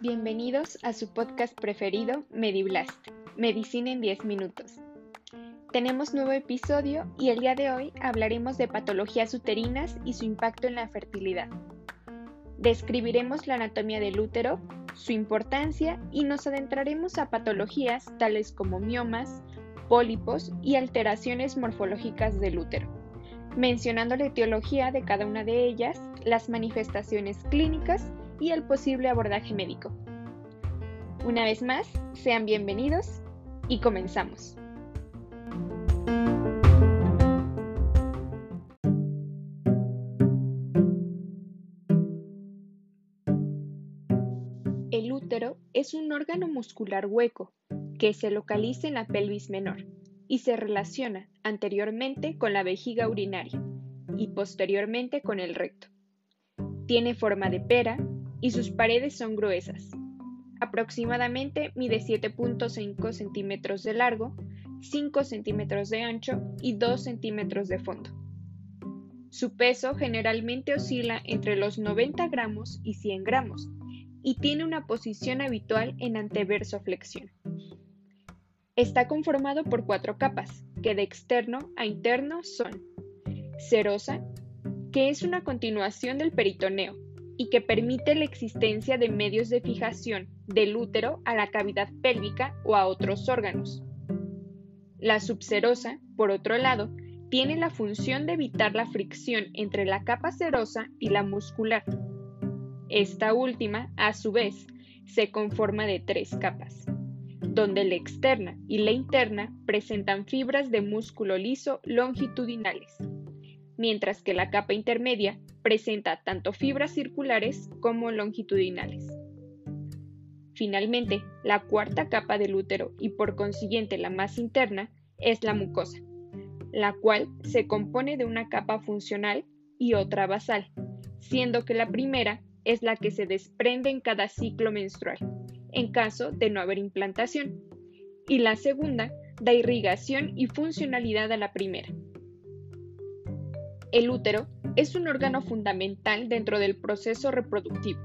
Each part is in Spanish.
Bienvenidos a su podcast preferido, Mediblast, Medicina en 10 minutos. Tenemos nuevo episodio y el día de hoy hablaremos de patologías uterinas y su impacto en la fertilidad. Describiremos la anatomía del útero, su importancia y nos adentraremos a patologías tales como miomas, pólipos y alteraciones morfológicas del útero, mencionando la etiología de cada una de ellas, las manifestaciones clínicas y el posible abordaje médico. Una vez más, sean bienvenidos y comenzamos. El útero es un órgano muscular hueco que se localiza en la pelvis menor y se relaciona anteriormente con la vejiga urinaria y posteriormente con el recto. Tiene forma de pera y sus paredes son gruesas. Aproximadamente mide 7.5 centímetros de largo, 5 centímetros de ancho y 2 centímetros de fondo. Su peso generalmente oscila entre los 90 gramos y 100 gramos y tiene una posición habitual en anteverso flexión. Está conformado por cuatro capas, que de externo a interno son serosa, que es una continuación del peritoneo, y que permite la existencia de medios de fijación del útero a la cavidad pélvica o a otros órganos. La subserosa, por otro lado, tiene la función de evitar la fricción entre la capa serosa y la muscular. Esta última, a su vez, se conforma de tres capas, donde la externa y la interna presentan fibras de músculo liso longitudinales, mientras que la capa intermedia presenta tanto fibras circulares como longitudinales. Finalmente, la cuarta capa del útero y por consiguiente la más interna es la mucosa, la cual se compone de una capa funcional y otra basal, siendo que la primera es la que se desprende en cada ciclo menstrual, en caso de no haber implantación, y la segunda da irrigación y funcionalidad a la primera. El útero es un órgano fundamental dentro del proceso reproductivo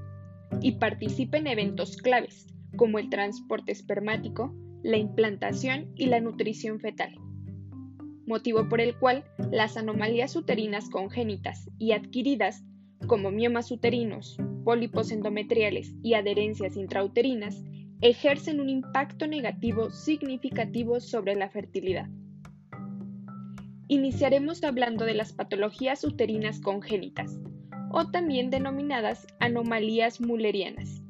y participa en eventos claves como el transporte espermático, la implantación y la nutrición fetal, motivo por el cual las anomalías uterinas congénitas y adquiridas, como miomas uterinos, pólipos endometriales y adherencias intrauterinas, ejercen un impacto negativo significativo sobre la fertilidad. Iniciaremos hablando de las patologías uterinas congénitas, o también denominadas anomalías mullerianas.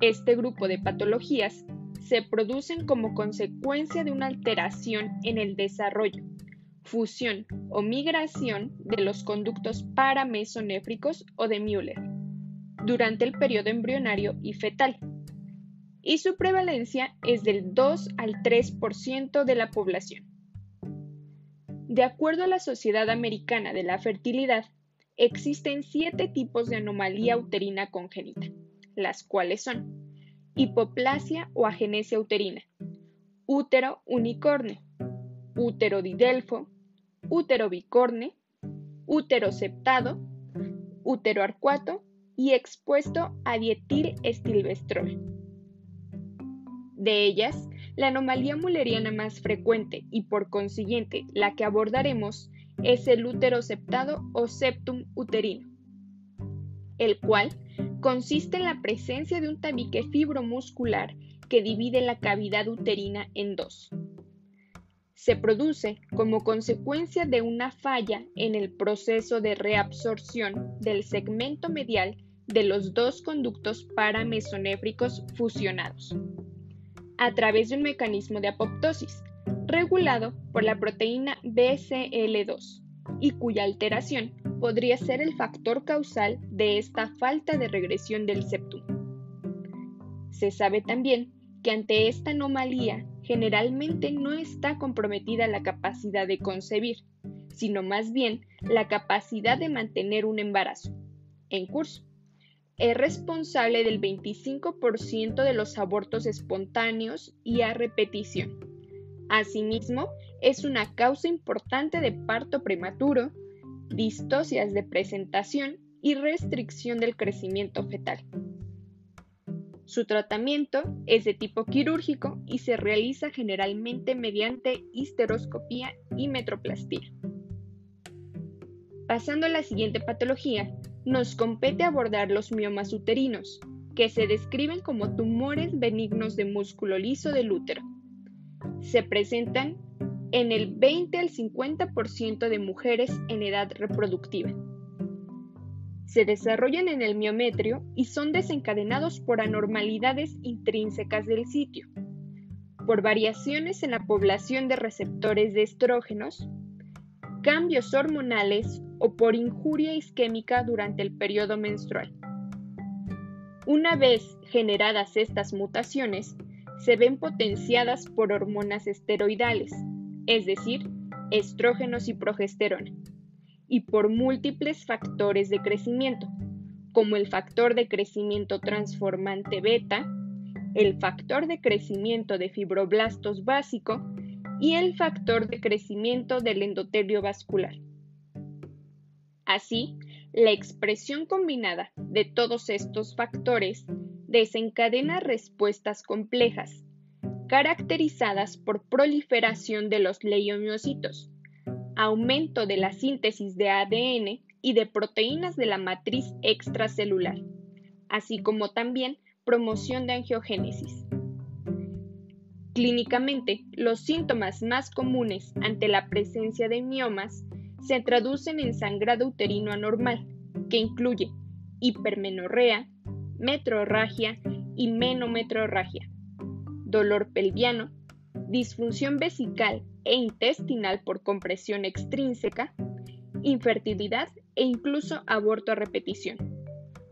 Este grupo de patologías se producen como consecuencia de una alteración en el desarrollo, fusión o migración de los conductos paramesonéfricos o de Müller durante el periodo embrionario y fetal, y su prevalencia es del 2 al 3% de la población. De acuerdo a la Sociedad Americana de la Fertilidad, existen siete tipos de anomalía uterina congénita, las cuales son hipoplasia o agenesia uterina, útero unicorne, útero didelfo, útero bicorne, útero septado, útero arcuato y expuesto a dietil estilbestrol. De ellas, la anomalía mulleriana más frecuente y por consiguiente la que abordaremos es el útero septado o septum uterino, el cual consiste en la presencia de un tabique fibromuscular que divide la cavidad uterina en dos. Se produce como consecuencia de una falla en el proceso de reabsorción del segmento medial de los dos conductos paramesonéfricos fusionados a través de un mecanismo de apoptosis, regulado por la proteína BCL2, y cuya alteración podría ser el factor causal de esta falta de regresión del septum. Se sabe también que ante esta anomalía generalmente no está comprometida la capacidad de concebir, sino más bien la capacidad de mantener un embarazo en curso es responsable del 25% de los abortos espontáneos y a repetición. Asimismo, es una causa importante de parto prematuro distocias de presentación y restricción del crecimiento fetal. Su tratamiento es de tipo quirúrgico y se realiza generalmente mediante histeroscopía y metroplastía. Pasando a la siguiente patología, nos compete abordar los miomas uterinos, que se describen como tumores benignos de músculo liso del útero. Se presentan en el 20 al 50% de mujeres en edad reproductiva se desarrollan en el miometrio y son desencadenados por anormalidades intrínsecas del sitio, por variaciones en la población de receptores de estrógenos, cambios hormonales o por injuria isquémica durante el periodo menstrual. Una vez generadas estas mutaciones, se ven potenciadas por hormonas esteroidales, es decir, estrógenos y progesterona y por múltiples factores de crecimiento, como el factor de crecimiento transformante beta, el factor de crecimiento de fibroblastos básico y el factor de crecimiento del endotelio vascular. Así, la expresión combinada de todos estos factores desencadena respuestas complejas, caracterizadas por proliferación de los leiomiocitos, aumento de la síntesis de ADN y de proteínas de la matriz extracelular, así como también promoción de angiogénesis. Clínicamente, los síntomas más comunes ante la presencia de miomas se traducen en sangrado uterino anormal, que incluye hipermenorrea, metrorragia y menometrorragia, dolor pelviano, disfunción vesical e intestinal por compresión extrínseca, infertilidad e incluso aborto a repetición.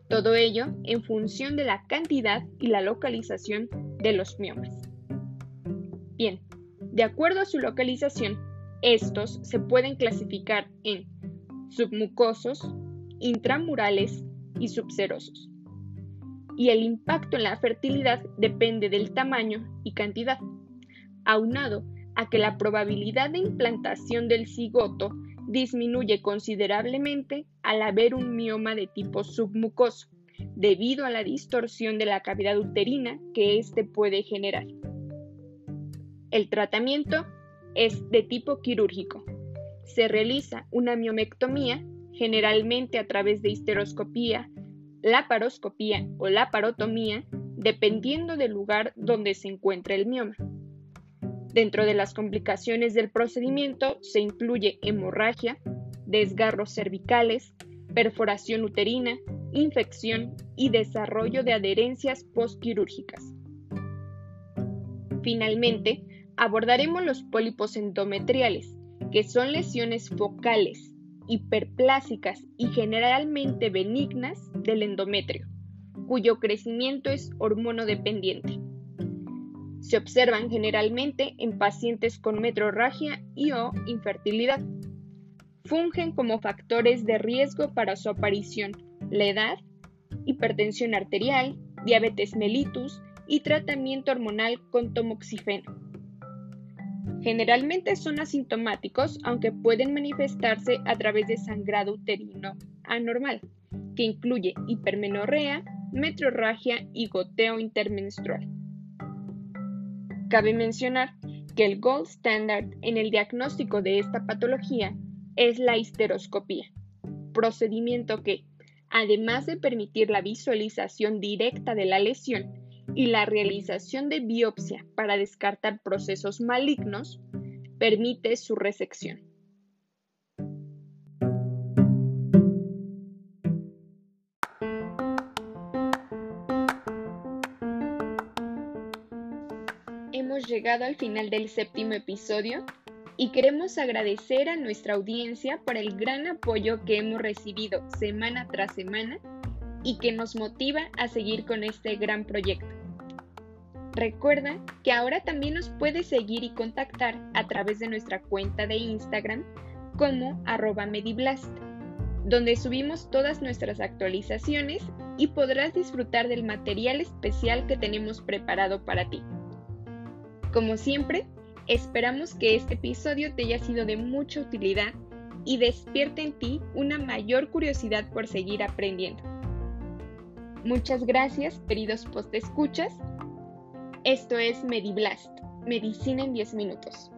Todo ello en función de la cantidad y la localización de los miomas. Bien, de acuerdo a su localización, estos se pueden clasificar en submucosos, intramurales y subserosos. Y el impacto en la fertilidad depende del tamaño y cantidad, aunado a que la probabilidad de implantación del cigoto disminuye considerablemente al haber un mioma de tipo submucoso, debido a la distorsión de la cavidad uterina que éste puede generar. El tratamiento es de tipo quirúrgico. Se realiza una miomectomía, generalmente a través de histeroscopía, laparoscopía o laparotomía, dependiendo del lugar donde se encuentra el mioma. Dentro de las complicaciones del procedimiento se incluye hemorragia, desgarros cervicales, perforación uterina, infección y desarrollo de adherencias postquirúrgicas. Finalmente, abordaremos los pólipos endometriales, que son lesiones focales, hiperplásicas y generalmente benignas del endometrio, cuyo crecimiento es hormonodependiente. Se observan generalmente en pacientes con metrorragia y o infertilidad. Fungen como factores de riesgo para su aparición la edad, hipertensión arterial, diabetes mellitus y tratamiento hormonal con tomoxifeno. Generalmente son asintomáticos, aunque pueden manifestarse a través de sangrado uterino anormal, que incluye hipermenorrea, metrorragia y goteo intermenstrual. Cabe mencionar que el gold standard en el diagnóstico de esta patología es la histeroscopía, procedimiento que, además de permitir la visualización directa de la lesión y la realización de biopsia para descartar procesos malignos, permite su resección. Llegado al final del séptimo episodio y queremos agradecer a nuestra audiencia por el gran apoyo que hemos recibido semana tras semana y que nos motiva a seguir con este gran proyecto. Recuerda que ahora también nos puedes seguir y contactar a través de nuestra cuenta de Instagram como arroba mediblast, donde subimos todas nuestras actualizaciones y podrás disfrutar del material especial que tenemos preparado para ti. Como siempre, esperamos que este episodio te haya sido de mucha utilidad y despierte en ti una mayor curiosidad por seguir aprendiendo. Muchas gracias, queridos postescuchas. Esto es MediBlast, Medicina en 10 minutos.